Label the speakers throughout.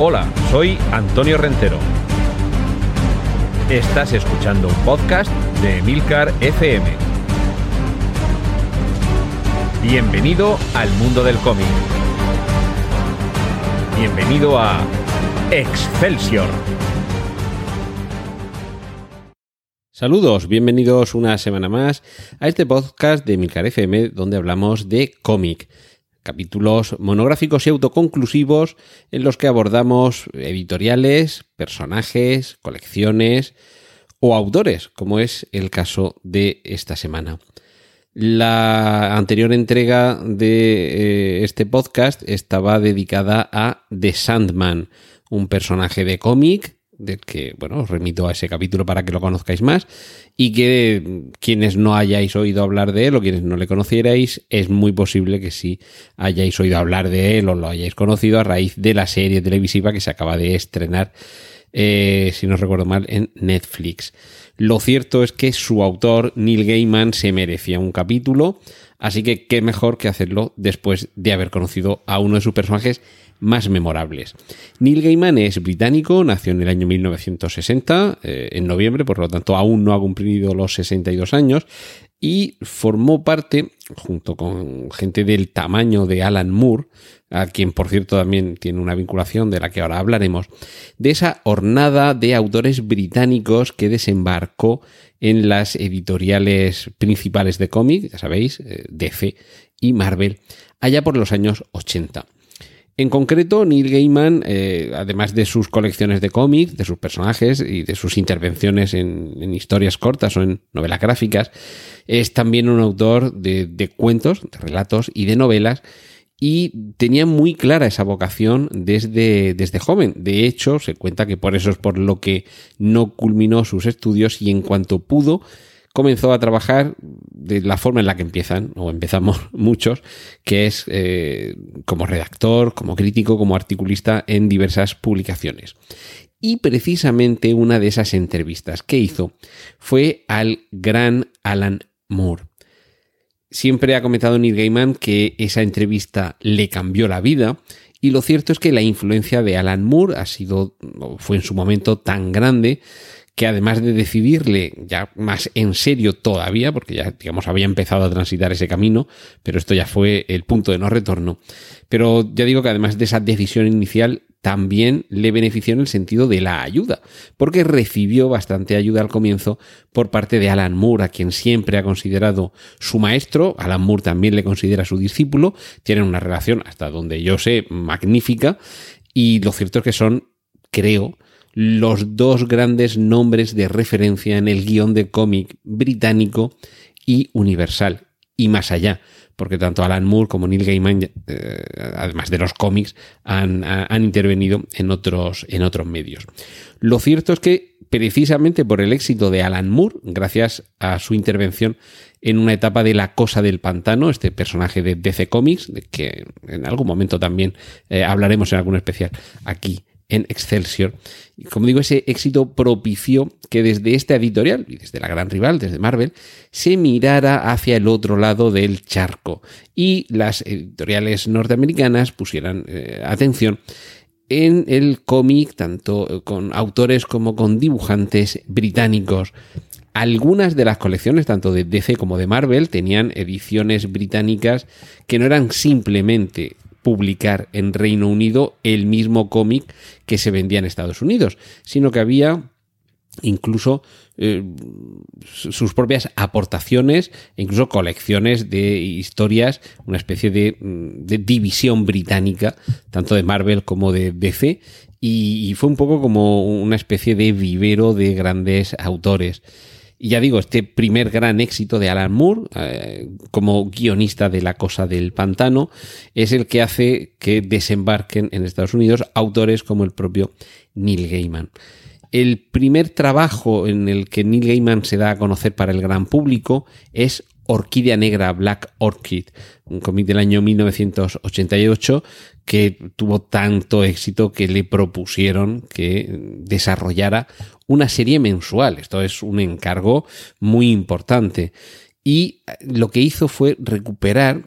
Speaker 1: Hola, soy Antonio Rentero. Estás escuchando un podcast de Emilcar FM. Bienvenido al mundo del cómic. Bienvenido a Excelsior.
Speaker 2: Saludos, bienvenidos una semana más a este podcast de Emilcar FM donde hablamos de cómic capítulos monográficos y autoconclusivos en los que abordamos editoriales, personajes, colecciones o autores, como es el caso de esta semana. La anterior entrega de eh, este podcast estaba dedicada a The Sandman, un personaje de cómic del que, bueno, os remito a ese capítulo para que lo conozcáis más y que quienes no hayáis oído hablar de él o quienes no le conocierais, es muy posible que sí hayáis oído hablar de él o lo hayáis conocido a raíz de la serie televisiva que se acaba de estrenar, eh, si no recuerdo mal, en Netflix. Lo cierto es que su autor, Neil Gaiman, se merecía un capítulo, así que qué mejor que hacerlo después de haber conocido a uno de sus personajes más memorables. Neil Gaiman es británico, nació en el año 1960, eh, en noviembre, por lo tanto aún no ha cumplido los 62 años, y formó parte, junto con gente del tamaño de Alan Moore, a quien por cierto también tiene una vinculación de la que ahora hablaremos, de esa hornada de autores británicos que desembarcó en las editoriales principales de cómic, ya sabéis, eh, DC y Marvel, allá por los años 80. En concreto, Neil Gaiman, eh, además de sus colecciones de cómics, de sus personajes y de sus intervenciones en, historias cortas o en novelas gráficas, es también un autor de, cuentos, de relatos y de novelas y tenía muy clara esa vocación desde, desde joven. De hecho, se cuenta que por eso es por lo que no culminó sus estudios y en cuanto pudo, comenzó a trabajar de la forma en la que empiezan, o empezamos muchos, que es eh, como redactor, como crítico, como articulista en diversas publicaciones. Y precisamente una de esas entrevistas que hizo fue al gran Alan Moore. Siempre ha comentado Neil Gaiman que esa entrevista le cambió la vida y lo cierto es que la influencia de Alan Moore ha sido, fue en su momento tan grande que además de decidirle ya más en serio todavía, porque ya, digamos, había empezado a transitar ese camino, pero esto ya fue el punto de no retorno. Pero ya digo que además de esa decisión inicial, también le benefició en el sentido de la ayuda, porque recibió bastante ayuda al comienzo por parte de Alan Moore, a quien siempre ha considerado su maestro. Alan Moore también le considera su discípulo. Tienen una relación, hasta donde yo sé, magnífica. Y lo cierto es que son, creo, los dos grandes nombres de referencia en el guion de cómic británico y universal, y más allá, porque tanto Alan Moore como Neil Gaiman, eh, además de los cómics, han, intervenido en otros, en otros medios. Lo cierto es que precisamente por el éxito de Alan Moore, gracias a su intervención en una etapa de La Cosa del Pantano, este personaje de DC Comics, de que en algún momento también eh, hablaremos en algún especial aquí en Excelsior. Y como digo, ese éxito propició que desde esta editorial y desde la gran rival, desde Marvel, se mirara hacia el otro lado del charco y las editoriales norteamericanas pusieran eh, atención en el cómic, tanto con autores como con dibujantes británicos. Algunas de las colecciones, tanto de DC como de Marvel, tenían ediciones británicas que no eran simplemente publicar en Reino Unido el mismo cómic que se vendía en Estados Unidos, sino que había incluso eh, sus propias aportaciones e incluso colecciones de historias, una especie de, mm, de, división británica, tanto de Marvel como de DC, y fue un poco como una especie de vivero de grandes autores. Y ya digo, este primer gran éxito de Alan Moore eh, como guionista de La Cosa del Pantano es el que hace que desembarquen en Estados Unidos autores como el propio Neil Gaiman. El primer trabajo en el que Neil Gaiman se da a conocer para el gran público es Orquídea Negra Black Orchid, un cómic del año 1988 que tuvo tanto éxito que le propusieron que desarrollara una serie mensual. Esto es un encargo muy importante. Y lo que hizo fue recuperar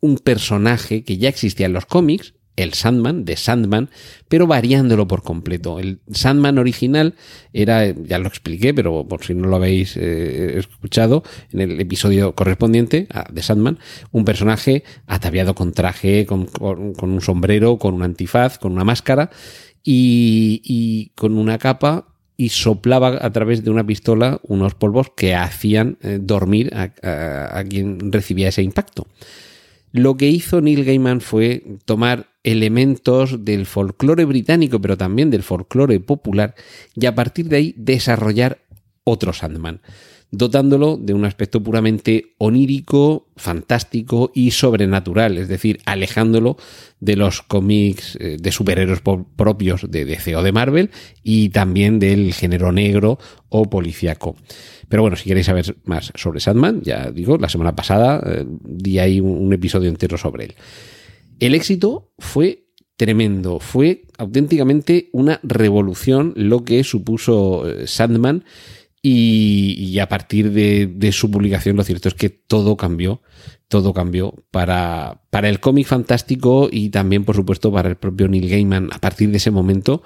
Speaker 2: un personaje que ya existía en los cómics, el Sandman, de Sandman, pero variándolo por completo. El Sandman original era, ya lo expliqué, pero por si no lo habéis eh, escuchado, en el episodio correspondiente de Sandman, un personaje ataviado con traje, con, un sombrero, con un antifaz, con una máscara y, con una capa y soplaba a través de una pistola unos polvos que hacían eh, dormir a quien recibía ese impacto. Lo que hizo Neil Gaiman fue tomar elementos del folclore británico, pero también del folclore popular, y a partir de ahí desarrollar otro Sandman, dotándolo de un aspecto puramente onírico, fantástico y sobrenatural, es decir, alejándolo de los cómics eh, de superhéroes propios de DC o de Marvel y también del género negro o policíaco. Pero bueno, si queréis saber más sobre Sandman, ya digo, la semana pasada eh, di ahí un, episodio entero sobre él. El éxito fue tremendo, fue auténticamente una revolución lo que supuso eh, Sandman y, a partir de, su publicación lo cierto es que todo cambió, todo cambió para, para el cómic fantástico y también por supuesto para el propio Neil Gaiman. A partir de ese momento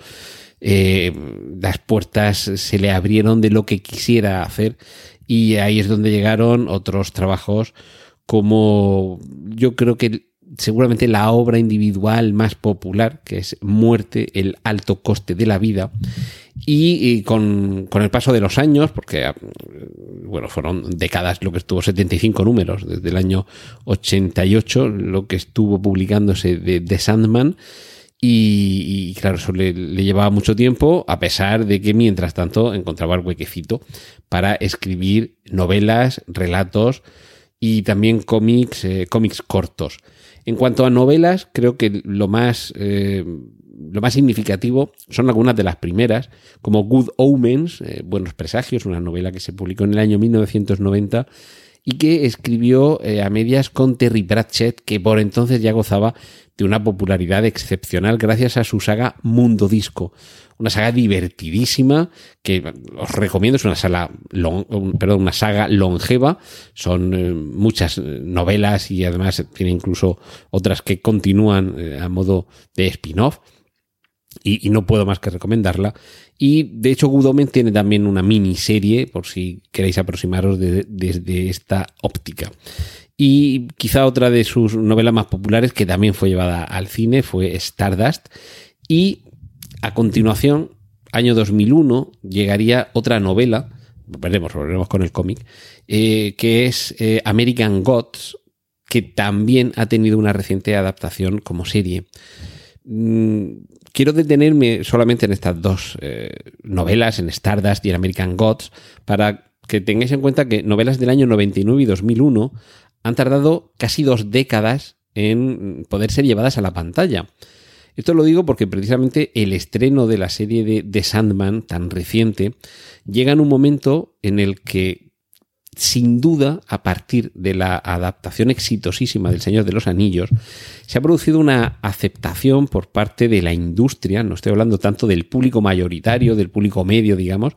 Speaker 2: eh, las puertas se le abrieron de lo que quisiera hacer y ahí es donde llegaron otros trabajos como yo creo que seguramente la obra individual más popular, que es Muerte, el alto coste de la vida. Y, con, con, el paso de los años, porque bueno, fueron décadas lo que estuvo 75 números, desde el año 88, lo que estuvo publicándose de, de Sandman, y, claro, eso le, llevaba mucho tiempo, a pesar de que mientras tanto encontraba el huequecito para escribir novelas, relatos y también cómics, eh, cómics cortos. En cuanto a novelas, creo que lo más, eh, lo más significativo son algunas de las primeras, como Good Omens, eh, Buenos Presagios, una novela que se publicó en el año 1990 y que escribió a medias con Terry Pratchett, que por entonces ya gozaba de una popularidad excepcional gracias a su saga Mundo Disco. Una saga divertidísima que os recomiendo, es una, sala perdón, una saga longeva, son eh, muchas eh, novelas y además tiene incluso otras que continúan eh, a modo de spin-off. Y, no puedo más que recomendarla. Y de hecho, Gudomen tiene también una miniserie, por si queréis aproximaros desde esta óptica. Y quizá otra de sus novelas más populares, que también fue llevada al cine, fue Stardust. Y a continuación, año 2001, llegaría otra novela, veremos, volveremos con el cómic, eh, que es eh, American Gods, que también ha tenido una reciente adaptación como serie. Mm, quiero detenerme solamente en estas dos eh, novelas, en Stardust y en American Gods, para que tengáis en cuenta que novelas del año 99 y 2001 han tardado casi dos décadas en poder ser llevadas a la pantalla. Esto lo digo porque precisamente el estreno de la serie de The Sandman, tan reciente, llega en un momento en el que, sin duda, a partir de la adaptación exitosísima del Señor de los Anillos, se ha producido una aceptación por parte de la industria, no estoy hablando tanto del público mayoritario, del público medio, digamos,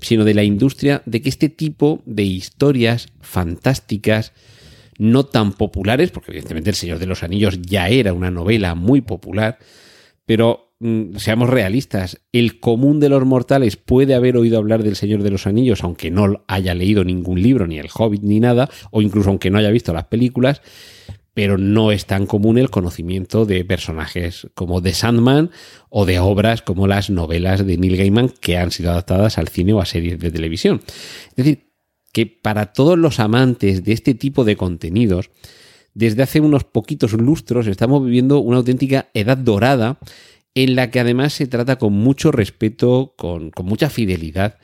Speaker 2: sino de la industria, de que este tipo de historias fantásticas, no tan populares, porque evidentemente El Señor de los Anillos ya era una novela muy popular, pero seamos realistas, el común de los mortales puede haber oído hablar del Señor de los Anillos, aunque no haya leído ningún libro, ni El Hobbit, ni nada, o incluso aunque no haya visto las películas, pero no es tan común el conocimiento de personajes como The Sandman o de obras como las novelas de Neil Gaiman que han sido adaptadas al cine o a series de televisión. Es decir, que para todos los amantes de este tipo de contenidos, desde hace unos poquitos lustros estamos viviendo una auténtica edad dorada en la que además se trata con mucho respeto, con, mucha fidelidad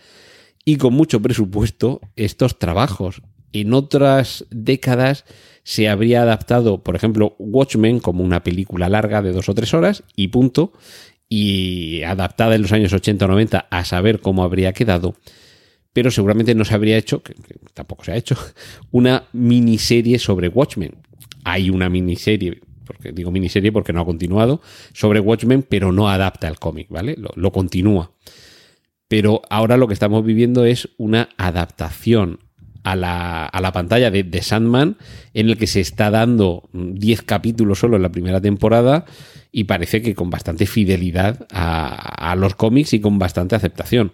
Speaker 2: y con mucho presupuesto estos trabajos. En otras décadas se habría adaptado, por ejemplo, Watchmen como una película larga de dos o tres horas y punto, y adaptada en los años 80 o 90 a saber cómo habría quedado pero seguramente no se habría hecho, que, tampoco se ha hecho, una miniserie sobre Watchmen. Hay una miniserie, porque digo miniserie porque no ha continuado, sobre Watchmen, pero no adapta el cómic, ¿vale? Lo, continúa. Pero ahora lo que estamos viviendo es una adaptación a la, a la pantalla de The Sandman, en el que se está dando 10 capítulos solo en la primera temporada y parece que con bastante fidelidad a, a los cómics y con bastante aceptación.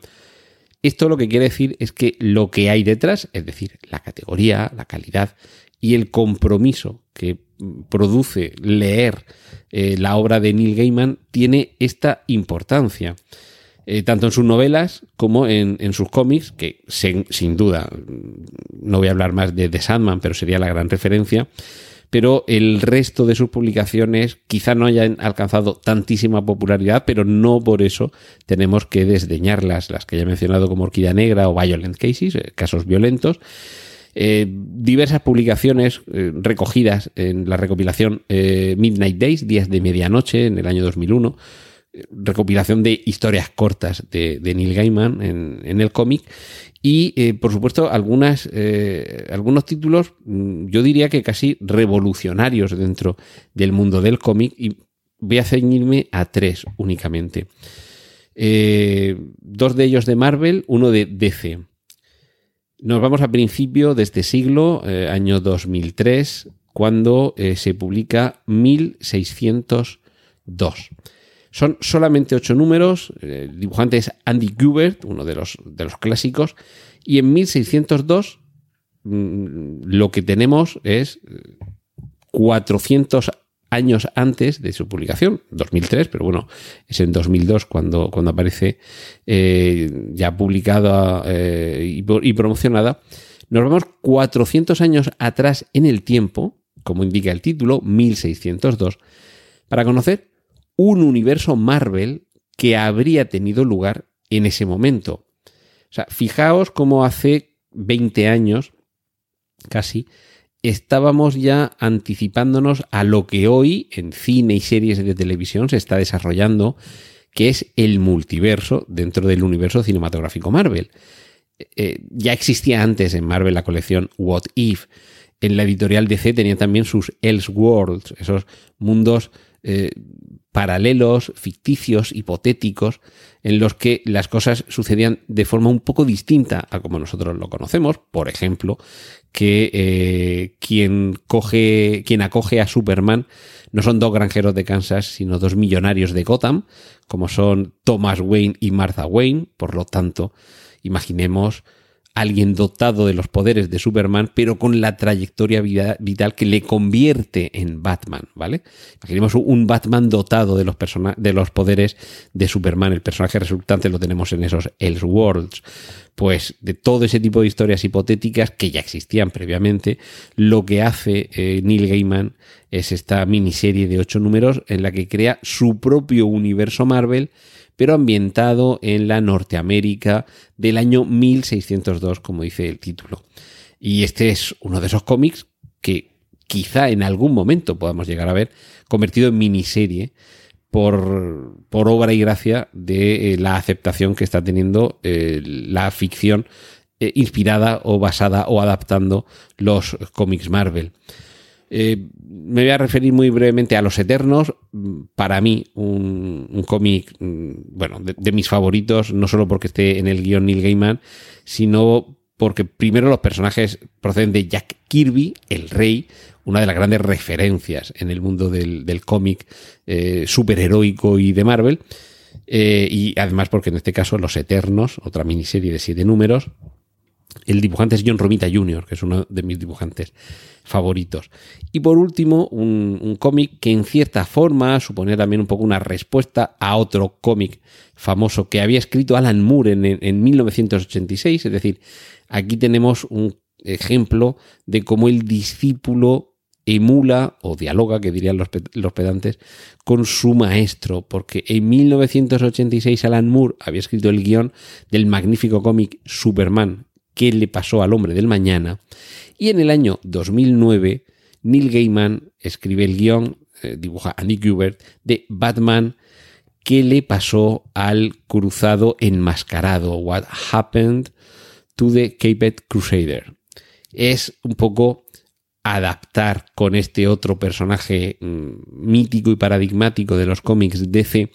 Speaker 2: Esto lo que quiere decir es que lo que hay detrás, es decir, la categoría, la calidad y el compromiso que produce leer eh, la obra de Neil Gaiman, tiene esta importancia. Eh, tanto en sus novelas como en, sus cómics, que sin duda, no voy a hablar más de The Sandman, pero sería la gran referencia, pero el resto de sus publicaciones quizá no hayan alcanzado tantísima popularidad, pero no por eso tenemos que desdeñarlas, las que ya he mencionado como Orquídea Negra o Violent Cases, eh, casos violentos. Eh, diversas publicaciones eh, recogidas en la recopilación Midnight Days, Días de Medianoche, en el año 2001, recopilación de historias cortas de, Neil Gaiman en, en el cómic y, eh, por supuesto, algunas, eh, algunos títulos, mm, yo diría que casi revolucionarios dentro del mundo del cómic. Y voy a ceñirme a tres únicamente. Eh, dos de ellos de Marvel, uno de DC. Nos vamos a principio de este siglo, año 2003, cuando se publica 1602. Son solamente ocho números, el dibujante es Andy Gubert, uno de los, de los clásicos, y en 1602 mm, lo que tenemos es 400 años antes de su publicación, 2003, pero bueno, es en 2002 cuando, cuando aparece eh, ya publicada eh, y, y promocionada. Nos vamos 400 años atrás en el tiempo, como indica el título, 1602, para conocer un universo Marvel que habría tenido lugar en ese momento. O sea, fijaos cómo hace 20 años, casi, estábamos ya anticipándonos a lo que hoy en cine y series de televisión se está desarrollando, que es el multiverso dentro del universo cinematográfico Marvel. Eh, ya existía antes en Marvel la colección What If. En la editorial DC tenía también sus Elseworlds, esos mundos eh, paralelos, ficticios, hipotéticos, en los que las cosas sucedían de forma un poco distinta a como nosotros lo conocemos. Por ejemplo, que eh, quien coge, quien acoge a Superman no son dos granjeros de Kansas, sino dos millonarios de Gotham, como son Thomas Wayne y Martha Wayne. Por lo tanto, imaginemos alguien dotado de los poderes de Superman, pero con la trayectoria vital que le convierte en Batman, ¿vale? Imaginemos un Batman dotado de los, de los poderes de Superman. El personaje resultante lo tenemos en esos Elseworlds. Pues de todo ese tipo de historias hipotéticas que ya existían previamente, lo que hace eh, Neil Gaiman es esta miniserie de ocho números en la que crea su propio universo Marvel pero ambientado en la Norteamérica del año 1602, como dice el título. Y este es uno de esos cómics que quizá en algún momento podamos llegar a ver convertido en miniserie por, por obra y gracia de eh, la aceptación que está teniendo eh, la ficción eh, inspirada o basada o adaptando los cómics Marvel. Eh, me voy a referir muy brevemente a Los Eternos. Para mí, un, cómic, mm, bueno, de, mis favoritos, no solo porque esté en el guion Neil Gaiman, sino porque primero los personajes proceden de Jack Kirby, el rey, una de las grandes referencias en el mundo del, cómic eh, superheroico y de Marvel. Eh, y además porque en este caso Los Eternos, otra miniserie de siete números, el dibujante es John Romita Jr., que es uno de mis dibujantes favoritos. Y por último, un, cómic que en cierta forma suponía también un poco una respuesta a otro cómic famoso que había escrito Alan Moore en, en 1986. Es decir, aquí tenemos un ejemplo de cómo el discípulo emula o dialoga, que dirían los, los, pedantes, con su maestro, porque en 1986 Alan Moore había escrito el guion del magnífico cómic Superman, qué le pasó al hombre del mañana. Y en el año 2009, Neil Gaiman escribe el guion, eh, dibuja a Nick Hubert, de Batman, qué le pasó al cruzado enmascarado, What Happened to the Caped Crusader. Es un poco adaptar con este otro personaje mm, mítico y paradigmático de los cómics DC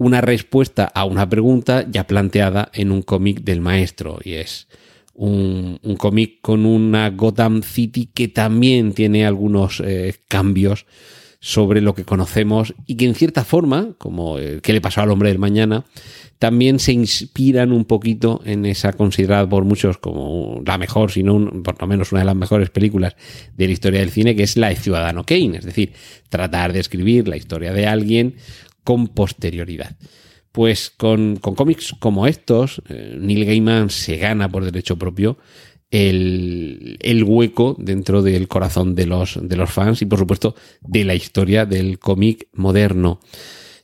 Speaker 2: una respuesta a una pregunta ya planteada en un cómic del maestro y es un, cómic con una Gotham City que también tiene algunos eh, cambios sobre lo que conocemos y que en cierta forma, como el que le pasó al hombre del mañana, también se inspiran un poquito en esa considerada por muchos como la mejor, si no por lo menos una de las mejores películas de la historia del cine, que es la de Ciudadano Kane, es decir, tratar de escribir la historia de alguien con posterioridad. Pues con, cómics como estos, eh, Neil Gaiman se gana por derecho propio el, hueco dentro del corazón de los, de los fans y por supuesto de la historia del cómic moderno.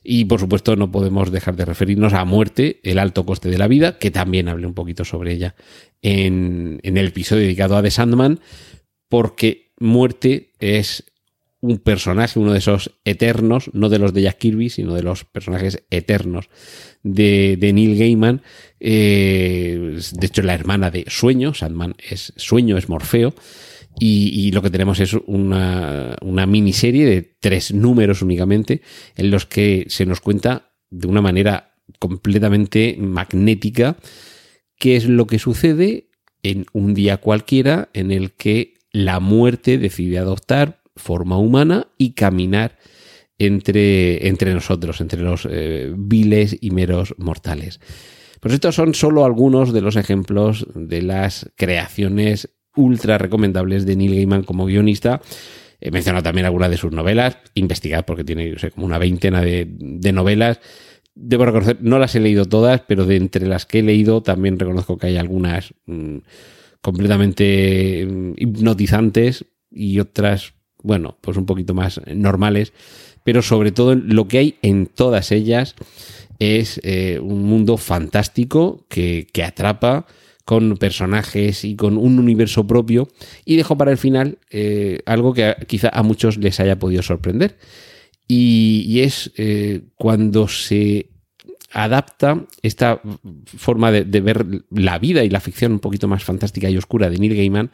Speaker 2: Y por supuesto no podemos dejar de referirnos a Muerte, el alto coste de la vida, que también hablé un poquito sobre ella en, en el episodio dedicado a The Sandman, porque Muerte es un personaje, uno de esos eternos, no de los de Jack Kirby, sino de los personajes eternos de, Neil Gaiman. Eh, de hecho, la hermana de Sueño, Sandman es Sueño, es Morfeo. Y, lo que tenemos es una, una, miniserie de tres números únicamente, en los que se nos cuenta de una manera completamente magnética qué es lo que sucede en un día cualquiera en el que la muerte decide adoptar forma humana y caminar entre, entre nosotros, entre los eh, viles y meros mortales. Pues estos son solo algunos de los ejemplos de las creaciones ultra recomendables de Neil Gaiman como guionista. He mencionado también algunas de sus novelas, investigad porque tiene como una veintena de, novelas. Debo reconocer, no las he leído todas, pero de entre las que he leído también reconozco que hay algunas mm, completamente mm, hipnotizantes y otras bueno, pues un poquito más normales, pero sobre todo lo que hay en todas ellas es eh, un mundo fantástico que, atrapa con personajes y con un universo propio y dejo para el final eh, algo que quizá a muchos les haya podido sorprender. Y, es eh, cuando se adapta esta forma de, ver la vida y la ficción un poquito más fantástica y oscura de Neil Gaiman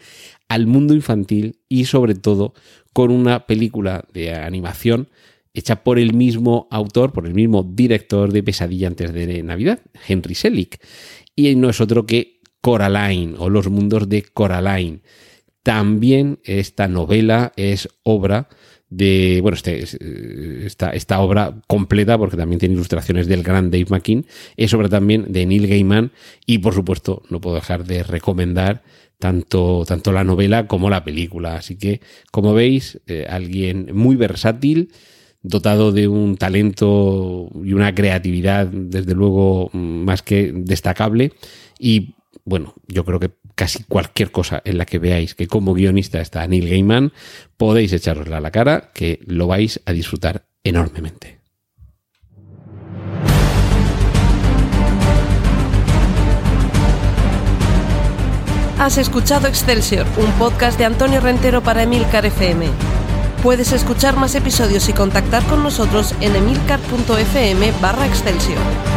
Speaker 2: al mundo infantil y sobre todo con una película de animación hecha por el mismo autor, por el mismo director de Pesadilla antes de Navidad, Henry Selick. Y no es otro que Coraline o Los mundos de Coraline. También esta novela es obra de, bueno, este, eh, esta, esta, obra completa, porque también tiene ilustraciones del gran Dave McKean, es obra también de Neil Gaiman y por supuesto no puedo dejar de recomendar tanto, tanto la novela como la película. Así que, como veis, eh, alguien muy versátil, dotado de un talento y una creatividad, desde luego, más que destacable y bueno, yo creo que casi cualquier cosa en la que veáis que como guionista está Neil Gaiman, podéis echarosla a la cara, que lo vais a disfrutar enormemente.
Speaker 3: Has escuchado Excelsior, un podcast de Antonio Rentero para Emilcar FM. Puedes escuchar más episodios y contactar con nosotros en emilcar.fm barra Excelsior.